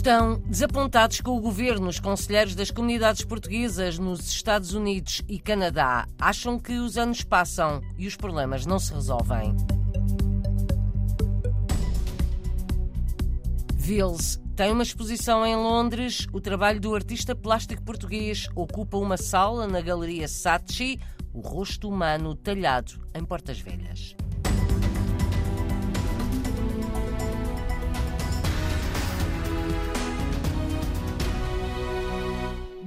Estão desapontados com o governo os conselheiros das comunidades portuguesas nos Estados Unidos e Canadá. Acham que os anos passam e os problemas não se resolvem. Vils tem uma exposição em Londres. O trabalho do artista plástico português ocupa uma sala na Galeria Saatchi, o rosto humano talhado em Portas Velhas.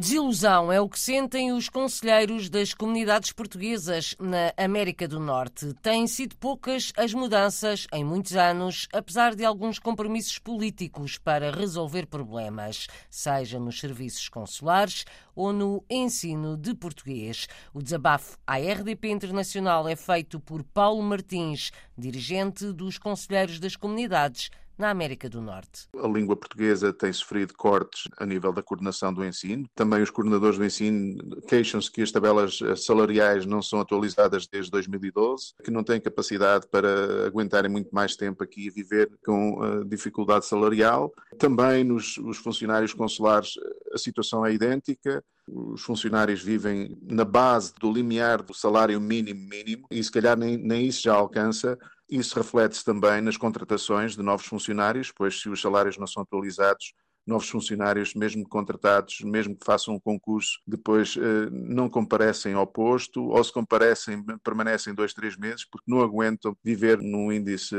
Desilusão é o que sentem os conselheiros das comunidades portuguesas na América do Norte. Têm sido poucas as mudanças em muitos anos, apesar de alguns compromissos políticos para resolver problemas, seja nos serviços consulares ou no ensino de português. O desabafo à RDP Internacional é feito por Paulo Martins, dirigente dos conselheiros das comunidades na América do Norte. A língua portuguesa tem sofrido cortes a nível da coordenação do ensino. Também os coordenadores do ensino queixam-se que as tabelas salariais não são atualizadas desde 2012, que não têm capacidade para aguentarem muito mais tempo aqui a viver com uh, dificuldade salarial. Também nos os funcionários consulares a situação é idêntica. Os funcionários vivem na base do limiar do salário mínimo mínimo e se calhar nem, nem isso já alcança isso reflete-se também nas contratações de novos funcionários, pois se os salários não são atualizados, novos funcionários, mesmo contratados, mesmo que façam um concurso, depois eh, não comparecem ao posto, ou se comparecem, permanecem dois, três meses, porque não aguentam viver num índice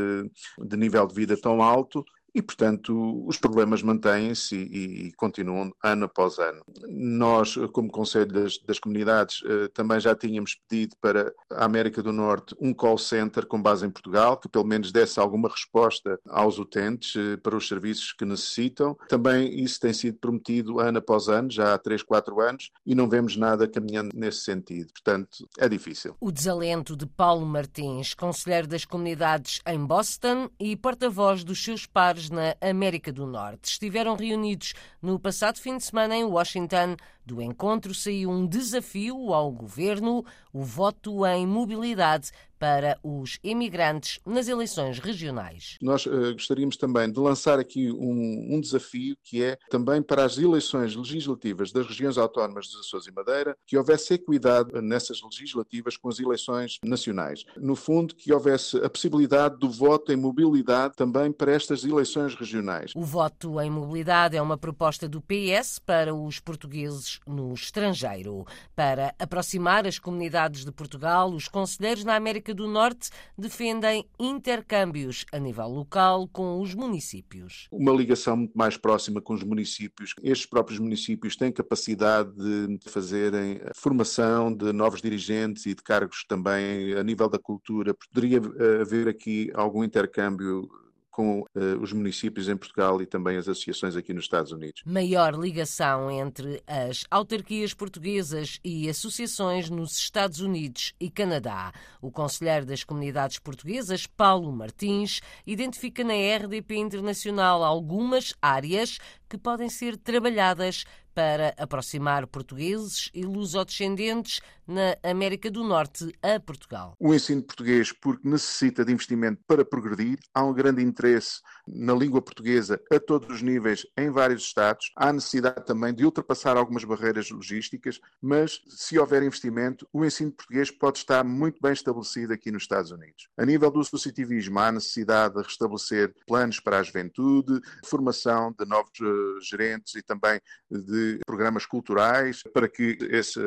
de nível de vida tão alto e, portanto, os problemas mantêm-se e, e, continuam ano após ano. Nós, como Conselho das, das Comunidades, eh, também já tínhamos pedido para a América do Norte um call center com base em Portugal, que pelo menos desse alguma resposta aos utentes eh, para os serviços que necessitam. Também isso tem sido prometido ano após ano, já há 3, 4 anos, e não vemos nada caminhando nesse sentido. Portanto, é difícil. O desalento de Paulo Martins, Conselheiro das Comunidades em Boston e porta-voz dos seus pares na América do Norte. Estiveram reunidos no passado fim de semana em Washington. Do encontro saiu um desafio ao governo, o voto em mobilidade para os imigrantes nas eleições regionais. Nós uh, gostaríamos também de lançar aqui um, um, desafio que é também para as eleições legislativas das regiões autónomas dos Açores e Madeira, que houvesse equidade nessas legislativas com as eleições nacionais. No fundo, que houvesse a possibilidade do voto em mobilidade também para estas eleições regionais. O voto em mobilidade é uma proposta do PS para os portugueses no estrangeiro. Para aproximar as comunidades de Portugal, os conselheiros na América do Norte defendem intercâmbios a nível local com os municípios. Uma ligação muito mais próxima com os municípios. Estes próprios municípios têm capacidade de fazerem formação de novos dirigentes e de cargos também a nível da cultura. Poderia haver aqui algum intercâmbio com uh, os municípios em Portugal e também as associações aqui nos Estados Unidos. Maior ligação entre as autarquias portuguesas e associações nos Estados Unidos e Canadá. O conselheiro das comunidades portuguesas, Paulo Martins, identifica na RDP Internacional algumas áreas que podem ser trabalhadas para aproximar portugueses e lusodescendentes na América do Norte a Portugal. O ensino português, porque necessita de investimento para progredir, há um grande interesse na língua portuguesa a todos os níveis em vários estados. Há necessidade também de ultrapassar algumas barreiras logísticas, mas se houver investimento, o ensino português pode estar muito bem estabelecido aqui nos Estados Unidos. A nível do associativismo, há necessidade de restabelecer planos para a juventude, formação de novos uh, gerentes e também de programas culturais para que esse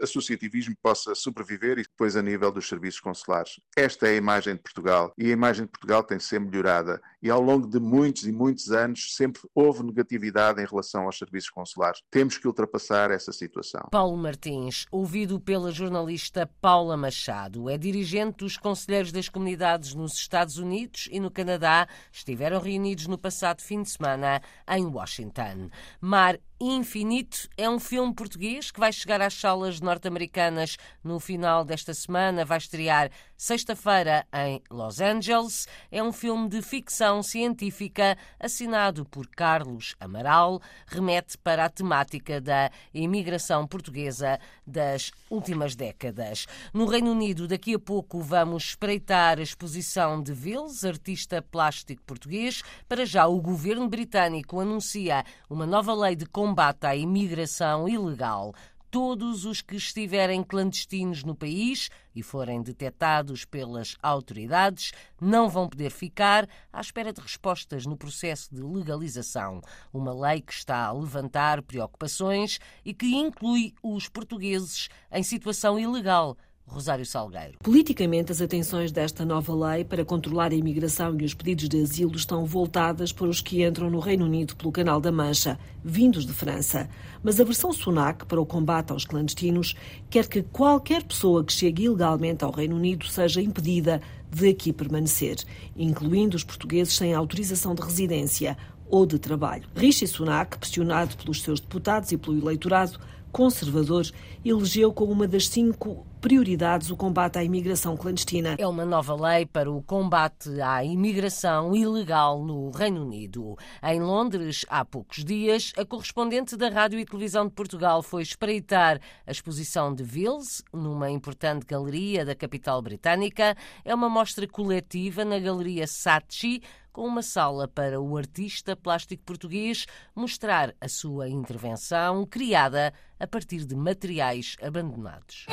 associativismo possa sobreviver e depois a nível dos serviços consulares. Esta é a imagem de Portugal e a imagem de Portugal tem que ser melhorada e ao longo de muitos e muitos anos sempre houve negatividade em relação aos serviços consulares. Temos que ultrapassar essa situação. Paulo Martins, ouvido pela jornalista Paula Machado, é dirigente dos Conselheiros das Comunidades nos Estados Unidos e no Canadá, estiveram reunidos no passado fim de semana em Washington. Mar Infinito é um filme português que vai chegar às salas norte-americanas no final desta semana. Vai estrear sexta-feira em Los Angeles. É um filme de ficção científica assinado por Carlos Amaral, remete para a temática da imigração portuguesa das últimas décadas. No Reino Unido, daqui a pouco vamos espreitar a exposição de Vils, artista plástico português. Para já, o governo britânico anuncia uma nova lei de combate à imigração ilegal todos os que estiverem clandestinos no país e forem detectados pelas autoridades não vão poder ficar à espera de respostas no processo de legalização. Uma lei que está a levantar preocupações e que inclui os portugueses em situação ilegal Rosário Salgueiro. Politicamente, as atenções desta nova lei para controlar a imigração e os pedidos de asilo estão voltadas para os que entram no Reino Unido pelo Canal da Mancha, vindos de França. Mas a versão Sunak para o combate aos clandestinos quer que qualquer pessoa que chegue ilegalmente ao Reino Unido seja impedida de aqui permanecer, incluindo os portugueses sem autorização de residência ou de trabalho. Rishi Sunak, pressionado pelos seus deputados e pelo eleitorado, conservador, elegeu como uma das cinco prioridades o combate à imigração clandestina. É uma nova lei para o combate à imigração ilegal no Reino Unido. Em Londres, há poucos dias, a correspondente da Rádio e Televisão de Portugal foi espreitar a exposição de Vils, numa importante galeria da capital britânica. É uma mostra coletiva na Galeria Saatchi, com uma sala para o artista plástico português mostrar a sua intervenção criada a partir de materiais abandonados.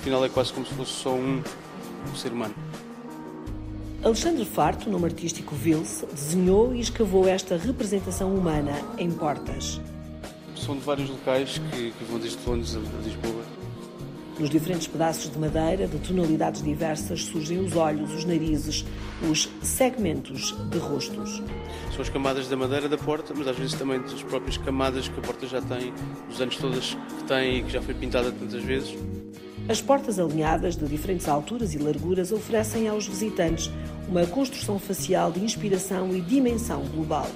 Afinal, é quase como se fosse só um, um ser humano. Alexandre Farto, nome artístico Vils, desenhou e escavou esta representação humana em portas. São de vários locais que, que vão desde Londres a Lisboa nos diferentes pedaços de madeira, de tonalidades diversas, surgem os olhos, os narizes, os segmentos de rostos. São as camadas da madeira da porta, mas às vezes também as próprias camadas que a porta já tem, os anos todas que tem e que já foi pintada tantas vezes. As portas alinhadas de diferentes alturas e larguras oferecem aos visitantes uma construção facial de inspiração e dimensão global.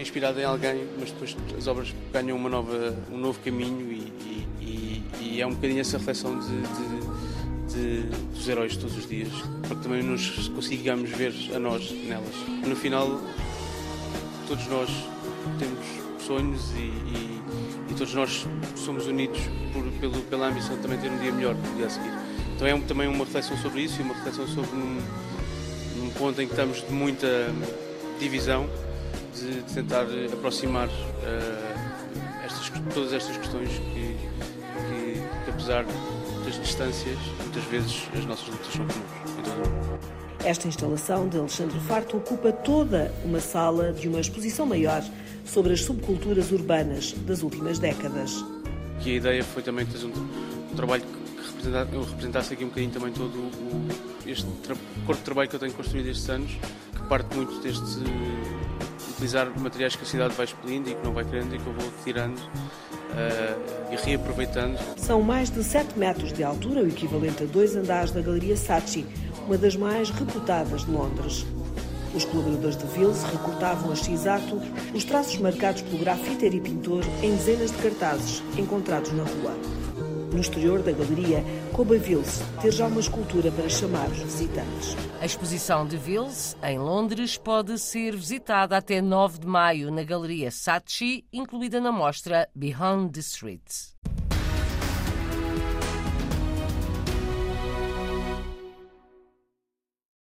Inspirada em alguém, mas depois as obras ganham uma nova, um novo caminho e, e é um bocadinho essa reflexão de, de, de, dos heróis todos os dias, para que também nos consigamos ver a nós nelas. No final, todos nós temos sonhos e, e, e todos nós somos unidos por, pelo, pela ambição de também ter um dia melhor no dia a seguir. Então é também uma reflexão sobre isso e uma reflexão sobre um, um ponto em que estamos de muita divisão, de, de tentar aproximar uh, estas, todas estas questões que apesar das distâncias, muitas vezes as nossas lutas são comuns Esta instalação de Alexandre Farto ocupa toda uma sala de uma exposição maior sobre as subculturas urbanas das últimas décadas. Que a ideia foi também fazer um, um trabalho que representasse aqui um bocadinho também todo o, este corpo de trabalho que eu tenho construído estes anos, que parte muito deste utilizar materiais que a cidade vai expelindo e que não vai querendo e que eu vou tirando uh, e reaproveitando. São mais de 7 metros de altura, o equivalente a dois andares da Galeria Saatchi, uma das mais reputadas de Londres. Os colaboradores de Vils recortavam a x-ato os traços marcados pelo grafiteiro e pintor em dezenas de cartazes encontrados na rua. No exterior da galeria, coube a Vils ter já uma escultura para chamar os visitantes. A exposição de Vils, em Londres, pode ser visitada até 9 de maio na Galeria Saatchi, incluída na mostra Behind the Streets.